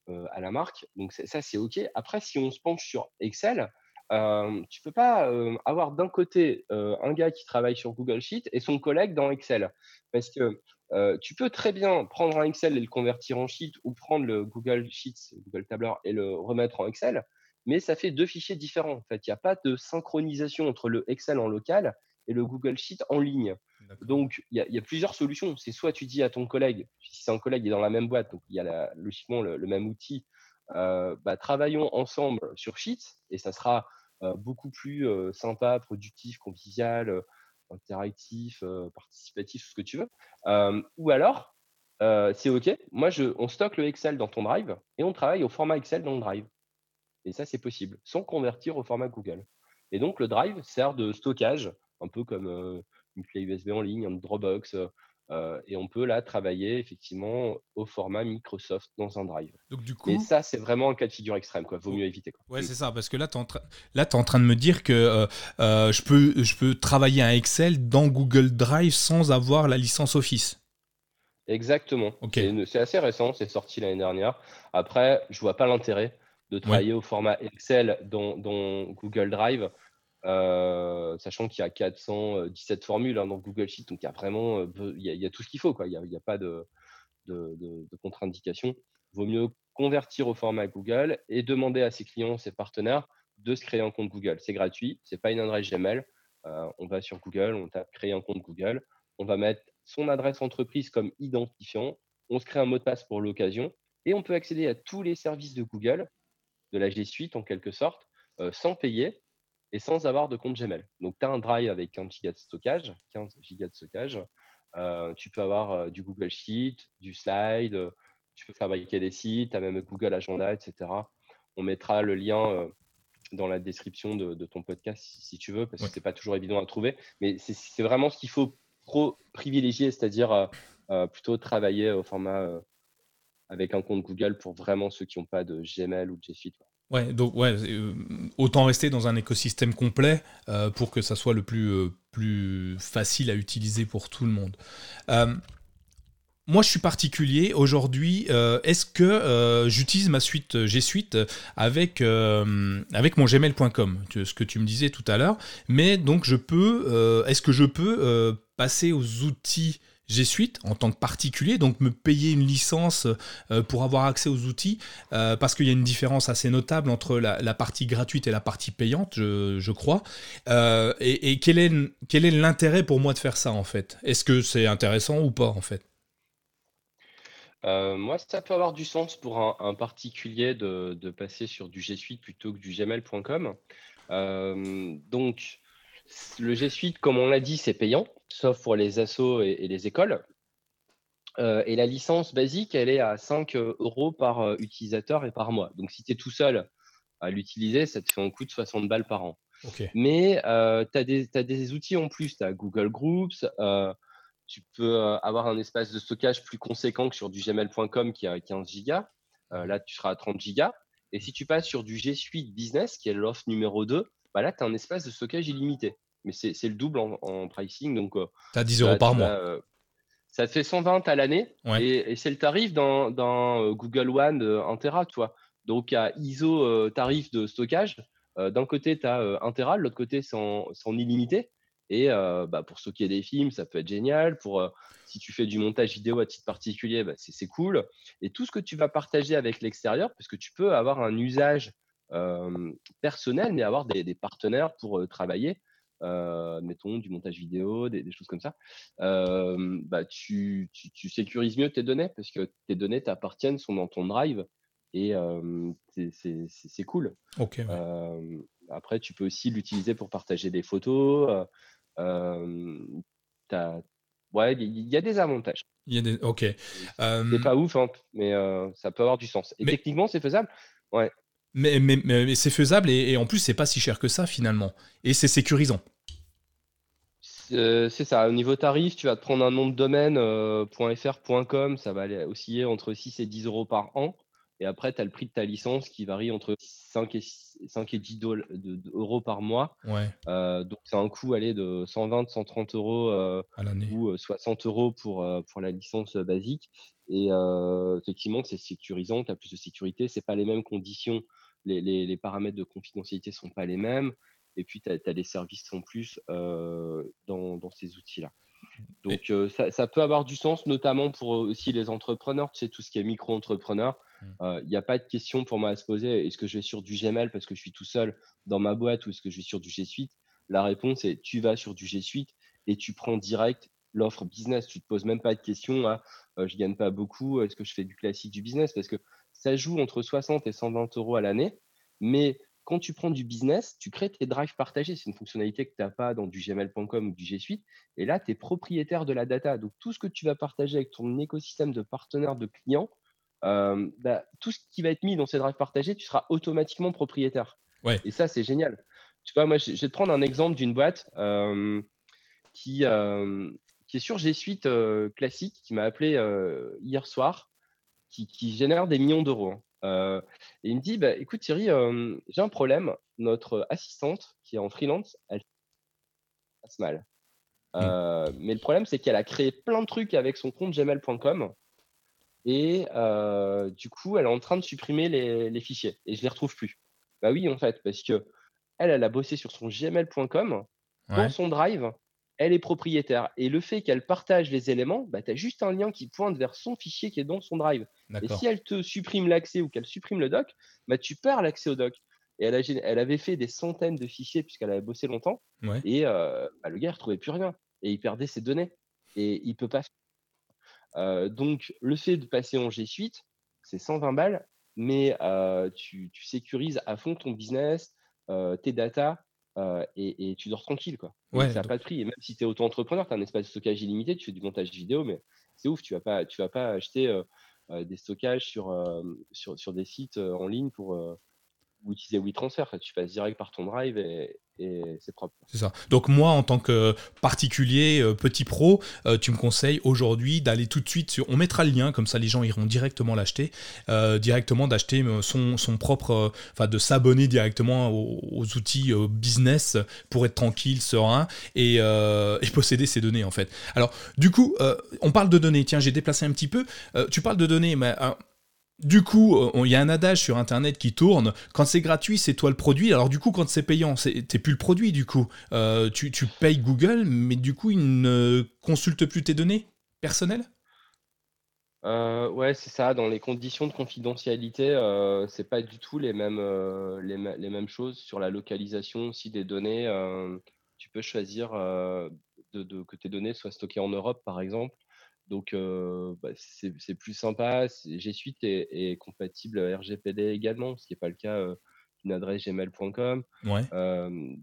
à la marque. Donc ça, c'est OK. Après, si on se penche sur Excel, euh, tu peux pas avoir d'un côté un gars qui travaille sur Google Sheet et son collègue dans Excel. Parce que tu peux très bien prendre un Excel et le convertir en Sheet ou prendre le Google Sheets, Google Tableur et le remettre en Excel, mais ça fait deux fichiers différents. En fait, il n'y a pas de synchronisation entre le Excel en local et le Google Sheet en ligne. Donc, il y, a plusieurs solutions. C'est soit tu dis à ton collègue, si c'est un collègue qui est dans la même boîte, donc il y a logiquement le, même outil, bah, travaillons ensemble sur Sheets et ça sera beaucoup plus sympa, productif, convivial interactif, participatif, ce que tu veux. ou alors, c'est OK, moi, je, on stocke le Excel dans ton Drive et on travaille au format Excel dans le Drive. Et ça, c'est possible, sans convertir au format Google. Et donc, le Drive sert de stockage, un peu comme une clé USB en ligne, un Dropbox, euh, et on peut là travailler effectivement au format Microsoft dans un drive. Donc, du coup... Et ça, c'est vraiment un cas de figure extrême. Quoi. Vaut mieux éviter. Quoi. Ouais, c'est ça. Parce que là, tu es, es, en train de me dire que euh, euh, je, peux, je peux travailler un Excel dans Google Drive sans avoir la licence Office. Exactement. C'est assez récent. C'est sorti l'année dernière. Après, je vois pas l'intérêt de travailler au format Excel dans, dans Google Drive euh, sachant qu'il y a 417 formules hein, dans Google Sheet, donc il y a vraiment euh, il y a, tout ce qu'il faut. Quoi. Il n'y a, pas de, contre-indication. Vaut mieux convertir au format Google et demander à ses clients, ses partenaires, de se créer un compte Google. C'est gratuit, c'est pas une adresse Gmail. Euh, on va sur Google, on tape créer un compte Google, on va mettre son adresse entreprise comme identifiant, on se crée un mot de passe pour l'occasion et on peut accéder à tous les services de Google, de la G Suite en quelque sorte, sans payer et sans avoir de compte Gmail. Donc, tu as un drive avec 15 gigas de stockage, 15 gigas de stockage. Euh, tu peux avoir euh, du Google Sheet, du Slide, euh, tu peux fabriquer des sites, tu as même Google Agenda, etc. On mettra le lien dans la description de, ton podcast si, tu veux, parce que ce n'est pas toujours évident à trouver. Mais c'est vraiment ce qu'il faut privilégier, c'est-à-dire plutôt travailler au format avec un compte Google pour vraiment ceux qui n'ont pas de Gmail ou de G Suite. Ouais, donc ouais, autant rester dans un écosystème complet pour que ça soit le plus, plus facile à utiliser pour tout le monde moi, je suis particulier. Aujourd'hui, euh, est-ce que euh, j'utilise ma suite euh, G Suite avec, avec mon gmail.com, ce que tu me disais tout à l'heure. Mais donc, je peux, est-ce que je peux passer aux outils G Suite en tant que particulier, donc me payer une licence pour avoir accès aux outils, parce qu'il y a une différence assez notable entre la, partie gratuite et la partie payante, je, crois. et, et quel est, quel est l'intérêt pour moi de faire ça, en fait? Est-ce que c'est intéressant ou pas, en fait? Euh, moi, ça peut avoir du sens pour un, particulier de, passer sur du G Suite plutôt que du gmail.com. Euh, donc, le G Suite, comme on l'a dit, c'est payant, sauf pour les assos et, les écoles. Euh, et la licence basique, elle est à 5 euros par utilisateur et par mois. Donc, si tu es tout seul à l'utiliser, ça te fait un coût de 60 balles par an. Mais tu as, des outils en plus. Tu as Google Groups tu peux euh, avoir un espace de stockage plus conséquent que sur du gmail.com qui a 15 gigas. Euh, là, tu seras à 30 gigas. Et si tu passes sur du G Suite Business, qui est l'offre numéro 2, bah là, tu as un espace de stockage illimité. Mais c'est le double en, pricing. Donc, euh, tu as 10 euros par mois. ça te fait 120 à l'année. Et, c'est le tarif dans, Google One 1 Tera, toi. Donc, à ISO tarif de stockage, d'un côté, tu as 1 Tera, de l'autre côté, c'est en, illimité. Et bah, pour stocker des films, ça peut être génial. Pour si tu fais du montage vidéo à titre particulier, bah, c'est cool. Et tout ce que tu vas partager avec l'extérieur, parce que tu peux avoir un usage personnel, mais avoir des, partenaires pour travailler. Mettons du montage vidéo, des, choses comme ça, bah, tu, sécurises mieux tes données parce que tes données t'appartiennent, sont dans ton drive et c'est cool. après, tu peux aussi l'utiliser pour partager des photos. Euh, ouais, il y, a des avantages. Il y a des... Ok. C'est pas ouf, hein, mais euh, ça peut avoir du sens. Et techniquement, c'est faisable. Ouais. Mais, mais, mais, c'est faisable et, en plus, c'est pas si cher que ça finalement. Et c'est sécurisant. C'est ça. Au niveau tarif, tu vas te prendre un nom de domaine .fr.com, ça va aller osciller entre 6 et 10 euros par an. Et après, tu as le prix de ta licence qui varie entre 5 et, 5 et 10 euros par mois. Ouais. Euh, donc, c'est un coût aller de 120, 130 euros euh, ou 60 euh, euros pour, pour la licence basique. Et effectivement, c'est sécurisant, tu as plus de sécurité. Ce pas les mêmes conditions. Les, les, les paramètres de confidentialité ne sont pas les mêmes. Et puis, tu as, des services en plus dans, dans ces outils-là. Donc, ça, peut avoir du sens, notamment pour aussi les entrepreneurs, tu sais, tout ce qui est micro-entrepreneur. Il mmh. n'y a pas de question pour moi à se poser. Est-ce que je vais sur du Gmail parce que je suis tout seul dans ma boîte ou est-ce que je vais sur du G Suite? La réponse est tu vas sur du G Suite et tu prends direct l'offre business. Tu ne te poses même pas de question à je je gagne pas beaucoup, est-ce que je fais du classique du business? Parce que ça joue entre 60 et 120 euros à l'année. Mais quand tu prends du business, tu crées tes drives partagés. C'est une fonctionnalité que tu n'as pas dans du gmail.com ou du G Suite. Et là, tu es propriétaire de la data. Donc, tout ce que tu vas partager avec ton écosystème de partenaires, de clients, bah, tout ce qui va être mis dans ces drives partagés, tu seras automatiquement propriétaire. Ouais. Et ça, c'est génial. Tu vois, moi, je vais te prendre un exemple d'une boîte qui, qui est sur G Suite classique, qui m'a appelé hier soir, qui, qui, génère des millions d'euros. Hein. et il me dit, bah, écoute Thierry, j'ai un problème. Notre assistante qui est en freelance, elle passe mal. Mmh. mais le problème, c'est qu'elle a créé plein de trucs avec son compte gmail.com et euh, du coup, elle est en train de supprimer les, fichiers et je les retrouve plus. Bah oui, en fait, parce que elle, elle a bossé sur son gmail.com, dans son drive, elle est propriétaire. Et le fait qu'elle partage les éléments, bah, tu as juste un lien qui pointe vers son fichier qui est dans son drive. Et si elle te supprime l'accès ou qu'elle supprime le doc, bah, tu perds l'accès au doc. Et elle, a, elle, avait fait des centaines de fichiers puisqu'elle avait bossé longtemps. Et euh, bah, le gars ne retrouvait plus rien. Et il perdait ses données. Et il peut pas donc, le fait de passer en G Suite, c'est 120 balles, mais tu, sécurises à fond ton business, tes datas, et, tu dors tranquille. Quoi. ça n'a pas de prix. Et même si tu es auto-entrepreneur, tu as un espace de stockage illimité, tu fais du montage vidéo, mais c'est ouf, tu ne vas, pas, vas pas acheter des stockages sur, sur, des sites en ligne pour utiliser WeTransfer. Tu passes direct par ton drive et, c'est propre. C'est ça. Donc moi, en tant que particulier, petit pro, tu me conseilles aujourd'hui d'aller tout de suite sur... On mettra le lien, comme ça les gens iront directement l'acheter, directement d'acheter son, propre... Enfin, de s'abonner directement aux, outils business pour être tranquille, serein et, et, posséder ces données en fait. Alors, du coup, on parle de données. Tiens, j'ai déplacé un petit peu. tu parles de données, mais du coup, il y a un adage sur Internet qui tourne. Quand c'est gratuit, c'est toi le produit. Alors du coup, quand c'est payant, t'es plus le produit. Du coup, euh, tu, payes Google, mais du coup, il ne consulte plus tes données personnelles? Euh, ouais, c'est ça. Dans les conditions de confidentialité, euh, c'est pas du tout les mêmes, euh, choses sur la localisation aussi des données. tu peux choisir que tes données soient stockées en Europe, par exemple. Donc, bah, c'est plus sympa. G Suite est, compatible RGPD également, ce qui n'est pas le cas d'une adresse gmail.com.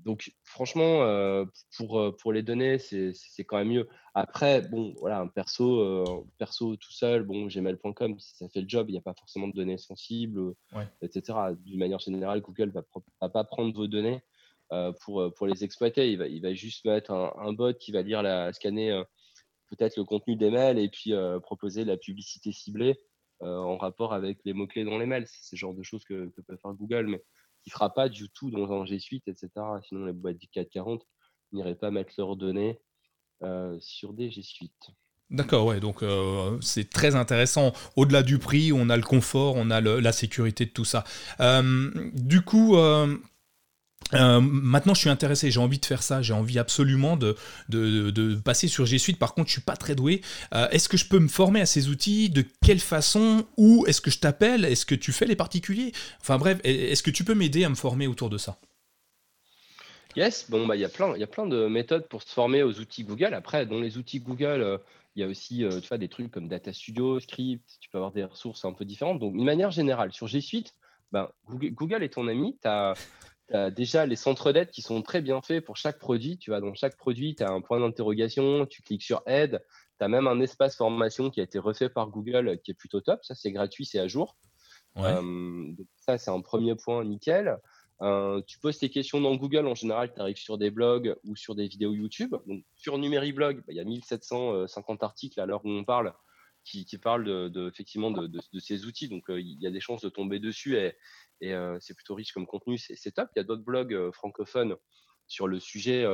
donc, franchement, pour, pour les données, c'est quand même mieux. Après, bon, voilà, un perso, perso tout seul, bon, gmail.com, si ça fait le job, il n'y a pas forcément de données sensibles, etc. D'une manière générale, Google ne va, pas prendre vos données. pour, pour les exploiter, il va, il va juste mettre un, un bot qui va lire la, scanner peut-être le contenu des mails et puis euh, proposer la publicité ciblée euh, en rapport avec les mots-clés dans les mails. C'est ce genre de choses que, peut faire Google, mais qui ne fera pas du tout dans un G Suite, etc. Sinon, les boîtes du 440 n'iraient pas mettre leurs données euh, sur des G Suite. D'accord, ouais, donc c'est très intéressant. Au-delà du prix, on a le confort, on a la sécurité de tout ça. du coup, maintenant, je suis intéressé, j'ai envie de faire ça, j'ai envie absolument de, passer sur G Suite. Par contre, je suis pas très doué. Euh, est-ce que je peux me former à ces outils? De quelle façon? Où est-ce que je t'appelle? Est-ce que tu fais les particuliers? Enfin bref, est-ce que tu peux m'aider à me former autour de ça? Yes, bon, bah, il y, a plein, y a plein de méthodes pour se former aux outils Google. Après, dans les outils Google, euh, il y a aussi tu vois, des trucs comme Data Studio, Script, tu peux avoir des ressources un peu différentes. Donc, d'une manière générale, sur G Suite, ben, Google, est ton ami. As as déjà les centres d'aide qui sont très bien faits pour chaque produit. Tu vois, dans chaque produit, tu as un point d'interrogation, tu cliques sur aide, tu as même un espace formation qui a été refait par Google qui est plutôt top. Ça, c'est gratuit, c'est à jour. Euh, ça, c'est un premier point nickel. Euh, tu poses tes questions dans Google, en général, tu arrives sur des blogs ou sur des vidéos YouTube. Donc, sur Numériblog, bah, il y a 1750 articles à l'heure où on parle qui, parlent de, effectivement de, ces outils. Donc, euh, il y a des chances de tomber dessus et, et c'est plutôt riche comme contenu, c'est top. Il y a d'autres blogs francophones sur le sujet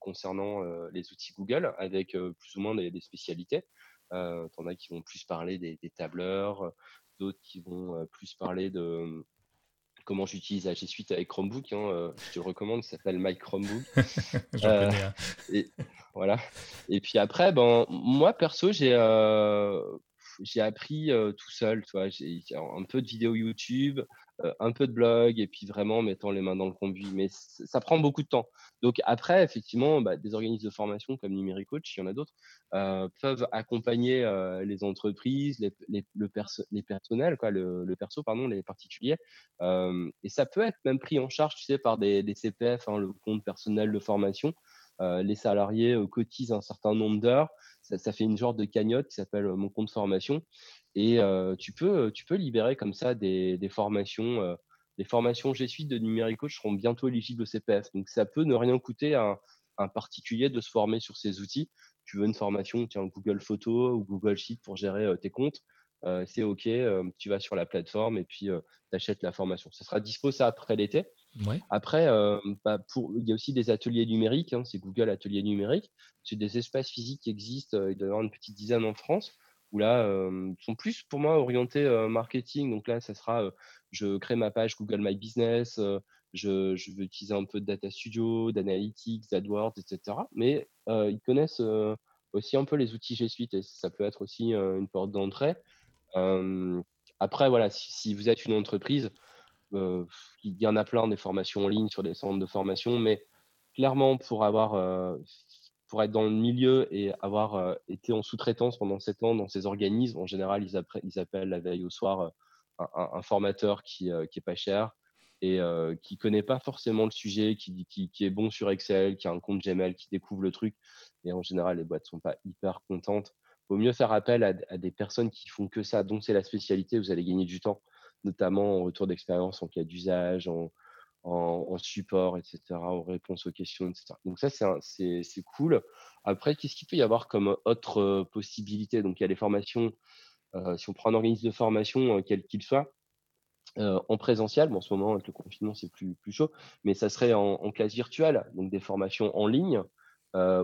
concernant les outils Google avec plus ou moins des, spécialités. Euh, T'en as qui vont plus parler des, tableurs, d'autres qui vont plus parler de comment j'utilise G Suite avec Chromebook. Hein, je te le recommande, ça s'appelle My Chromebook. euh, et, voilà. Et puis après, ben, moi perso, j'ai j'ai appris tout seul. Tu vois, un peu de vidéos YouTube, un peu de blog, et puis vraiment mettant les mains dans le conduit. Mais ça prend beaucoup de temps. Donc après, effectivement, bah, des organismes de formation comme Numéricoach, il y en a d'autres, peuvent accompagner les entreprises, les, le les personnels, le, perso, pardon, les particuliers. et ça peut être même pris en charge, tu sais, par des, des CPF, hein, le compte personnel de formation. Euh, les salariés euh, cotisent un certain nombre d'heures. Ça, fait une genre de cagnotte qui s'appelle euh, mon compte formation. Et tu, peux, tu peux libérer comme ça des, formations. les formations G Suite de Numérico seront bientôt éligibles au CPF. Donc ça peut ne rien coûter à un, particulier de se former sur ces outils. Tu veux une formation, tiens, Google Photo ou Google Sheet pour gérer tes comptes. c'est OK, tu vas sur la plateforme et puis tu achètes la formation. Ça sera dispo ça après l'été. Après, euh, bah, il y a aussi des ateliers numériques, hein, c'est Google Atelier numérique. C'est des espaces physiques qui existent, euh, il doit y avoir une petite dizaine en France, où là, euh, sont plus pour moi orientés marketing. Donc là, ça sera, je crée ma page Google My Business, je, je, veux utiliser un peu de Data Studio, d'Analytics, d'AdWords, etc. Mais ils connaissent aussi un peu les outils G Suite et ça peut être aussi une porte d'entrée. après, voilà, si, vous êtes une entreprise, euh, il y en a plein des formations en ligne sur des centres de formation, mais clairement, pour avoir euh, pour être dans le milieu et avoir euh, été en sous-traitance pendant sept ans dans ces organismes, en général, ils, appellent la veille au soir un, formateur qui, qui est pas cher et qui qui connaît pas forcément le sujet, qui, qui, qui, est bon sur Excel, qui a un compte Gmail, qui découvre le truc. Et en général, les boîtes sont pas hyper contentes. Vaut mieux faire appel à, à des personnes qui font que ça, dont c'est la spécialité, vous allez gagner du temps notamment en retour d'expérience en cas d'usage, en, en, support, etc., aux réponses aux questions, etc. Donc ça, c'est cool. Après, qu'est-ce qu'il peut y avoir comme autre possibilité? Donc il y a les formations, si on prend un organisme de formation, quel qu'il soit, en présentiel, bon, en ce moment avec le confinement c'est plus, plus chaud, mais ça serait en, en, classe virtuelle, donc des formations en ligne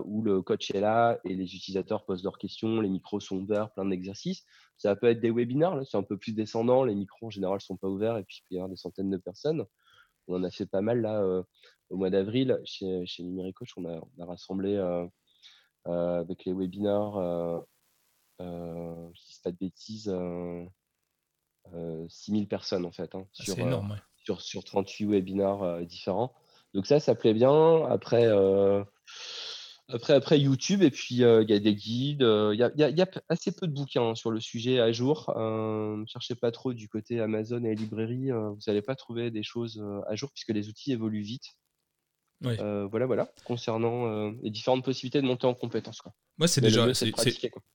où le coach est là et les utilisateurs posent leurs questions, les micros sont ouverts, plein d'exercices. Ça peut être des webinaires, c'est un peu plus descendant, les micros en général sont pas ouverts et puis il peut y avoir des centaines de personnes. On en a fait pas mal là au mois d'avril chez, chez Numéricoach, on a, on a rassemblé avec les webinaires, euh, je pas de bêtises, 6000 personnes en fait hein, ah, sur, énorme, sur, sur 38 webinaires différents. Donc ça, ça plaît bien. Après, après, après YouTube, et puis il y a des guides. Il y, a, assez peu de bouquins hein, sur le sujet à jour. ne cherchez pas trop du côté Amazon et librairie. vous n'allez pas trouver des choses à jour puisque les outils évoluent vite. voilà, voilà, concernant les différentes possibilités de monter en compétences. Quoi. Moi, c'est déjà.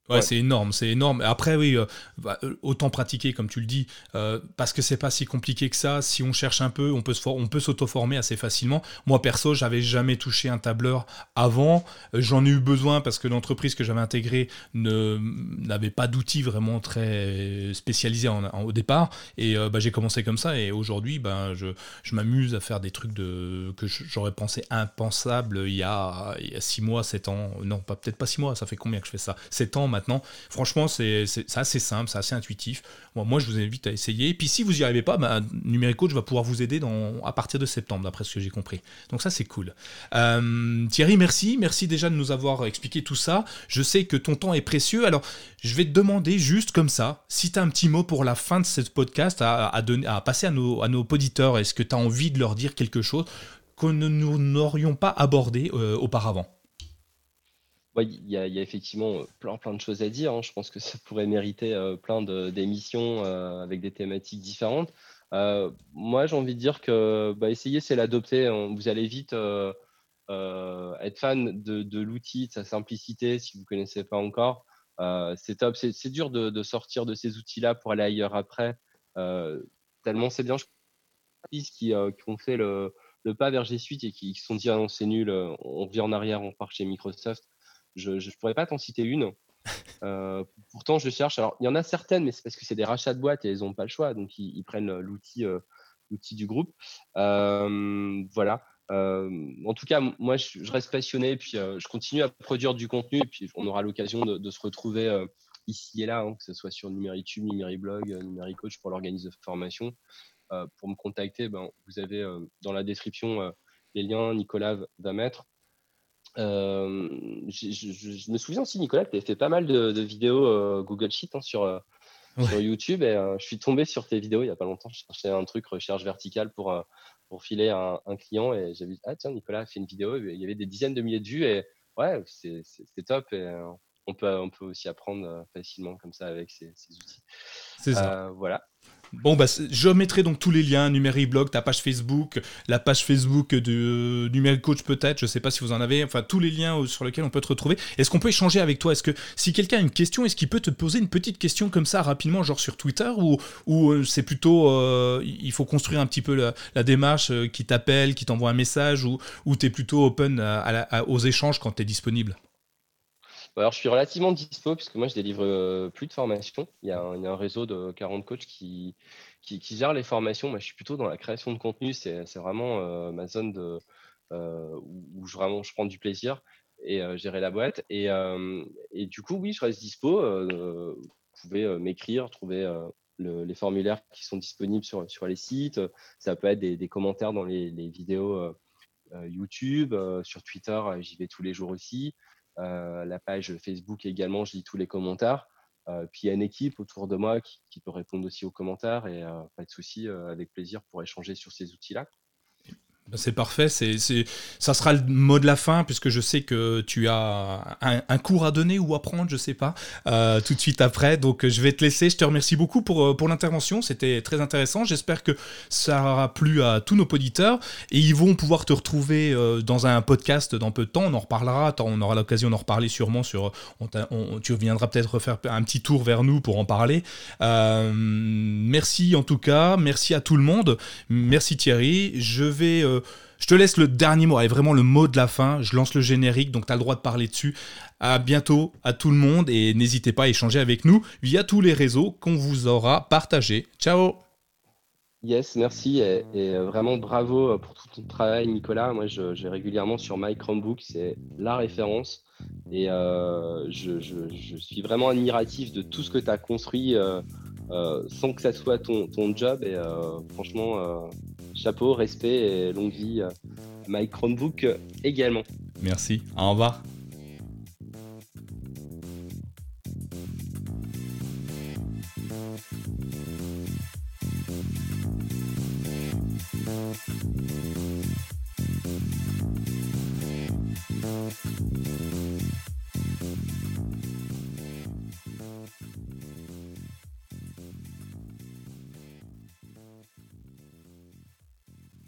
Ouais, c'est énorme, c'est énorme. Après, oui, euh, bah, euh, autant pratiquer, comme tu le dis, euh, parce que c'est pas si compliqué que ça. Si on cherche un peu, on peut, on peut s'auto-former assez facilement. Moi, perso, j'avais jamais touché un tableur avant. J'en ai eu besoin parce que l'entreprise que j'avais intégrée n'avait pas d'outils vraiment très spécialisés au départ. Et bah, j'ai commencé comme ça. Et aujourd'hui, ben, je, je m'amuse à faire des trucs de, que j'aurais pensé impensables il y, a, il y a six mois, sept ans. Non, pas peut-être pas six mois, ça fait combien que je fais ça? 7 ans maintenant. Franchement, c'est assez simple, c'est assez intuitif. Moi, je vous invite à essayer. Et puis, si vous n'y arrivez pas, bah, Numérico, je va pouvoir vous aider à partir de septembre, d'après ce que j'ai compris. Donc, ça, c'est cool. Euh, Thierry, merci. Merci déjà de nous avoir expliqué tout ça. Je sais que ton temps est précieux. Alors, je vais te demander juste comme ça, si tu as un petit mot pour la fin de ce podcast à, passer à nos, à nos auditeurs, est-ce que tu as envie de leur dire quelque chose que nous n'aurions pas abordé euh, auparavant? Il y, a, effectivement plein, plein de choses à dire. Hein. Je pense que ça pourrait mériter plein d'émissions avec des thématiques différentes. moi, j'ai envie de dire que bah, essayer, c'est l'adopter. Vous allez vite être fan de, l'outil, de sa simplicité, si vous ne connaissez pas encore. c'est top. C'est dur de, sortir de ces outils-là pour aller ailleurs après. tellement c'est bien. Je qui, qui ont fait le, pas vers G Suite et qui se sont dit ah c'est nul, on revient en arrière, on part chez Microsoft. Je ne pourrais pas t'en citer une. Euh, pourtant, je cherche. Alors, il y en a certaines, mais c'est parce que c'est des rachats de boîtes et ils n'ont pas le choix. Donc, ils, prennent l'outil euh, l'outil du groupe. Euh, voilà. en tout cas, moi, je, reste passionné. Puis, je continue à produire du contenu. Et puis, on aura l'occasion de, se retrouver ici et là, hein, que ce soit sur Numéritum, Numériblog, Numéricoach pour l'organisme de formation. pour me contacter, ben, vous avez dans la description les liens. Nicolas va mettre. Euh, je, me souviens aussi, Nicolas, tu avais fait pas mal de, vidéos euh, Google Sheet hein, sur, euh, sur, YouTube et je suis tombé sur tes vidéos il n'y a pas longtemps. Je cherchais un truc recherche verticale pour, pour filer un, un client et j'ai vu, ah tiens, Nicolas a fait une vidéo, il y avait des dizaines de milliers de vues et ouais, c'est top et on peut, on peut aussi apprendre facilement comme ça avec ces, ces outils. C'est ça. voilà. Bon, bah, je mettrai donc tous les liens, Blog, ta page Facebook, la page Facebook de Numérique Coach peut-être, je sais pas si vous en avez, enfin tous les liens sur lesquels on peut te retrouver. Est-ce qu'on peut échanger avec toi? Est-ce que si quelqu'un a une question, est-ce qu'il peut te poser une petite question comme ça rapidement, genre sur Twitter, ou, euh, c'est plutôt, euh, il faut construire un petit peu la, démarche, euh, qui t'appelle, qui t'envoie un message, ou, ou tu plutôt open aux échanges quand tu es disponible? Alors, je suis relativement dispo puisque moi, je délivre euh, plus de formations. Il y, a un, réseau de 40 coachs qui, qui, gèrent les formations. Moi, je suis plutôt dans la création de contenu. C'est vraiment euh, ma zone euh, où, je, vraiment, je prends du plaisir et gérer la boîte. Et, du coup, oui, je reste dispo. vous pouvez m'écrire, trouver les formulaires qui sont disponibles sur, les sites. Ça peut être des, commentaires dans les vidéos YouTube. sur Twitter, j'y vais tous les jours aussi. Euh, la page Facebook également, je lis tous les commentaires. Euh, puis il y a une équipe autour de moi qui, peut répondre aussi aux commentaires et euh, pas de souci, avec plaisir pour échanger sur ces outils-là. C'est parfait, c'est, ça sera le mot de la fin puisque je sais que tu as un, cours à donner ou à prendre, je sais pas, euh, tout de suite après. Donc je vais te laisser. Je te remercie beaucoup pour, euh, pour l'intervention, c'était très intéressant. J'espère que ça aura plu à tous nos auditeurs et ils vont pouvoir te retrouver euh, dans un podcast dans peu de temps. On en reparlera, on aura l'occasion d'en reparler sûrement sur. tu reviendras peut-être refaire un petit tour vers nous pour en parler. merci en tout cas, merci à tout le monde, merci Thierry. Je vais je te laisse le dernier mot, et vraiment le mot de la fin. Je lance le générique, donc tu as le droit de parler dessus. À bientôt à tout le monde et n'hésitez pas à échanger avec nous via tous les réseaux qu'on vous aura partagés. Ciao Yes, merci et, euh, vraiment bravo euh, pour tout ton travail, Nicolas. Moi, j'ai régulièrement sur My Chromebook, c'est la référence et euh, je, suis vraiment admiratif de tout ce que tu as construit sans que ça soit ton job et franchement, chapeau, respect et longue vie à My Chromebook également. Merci, au revoir.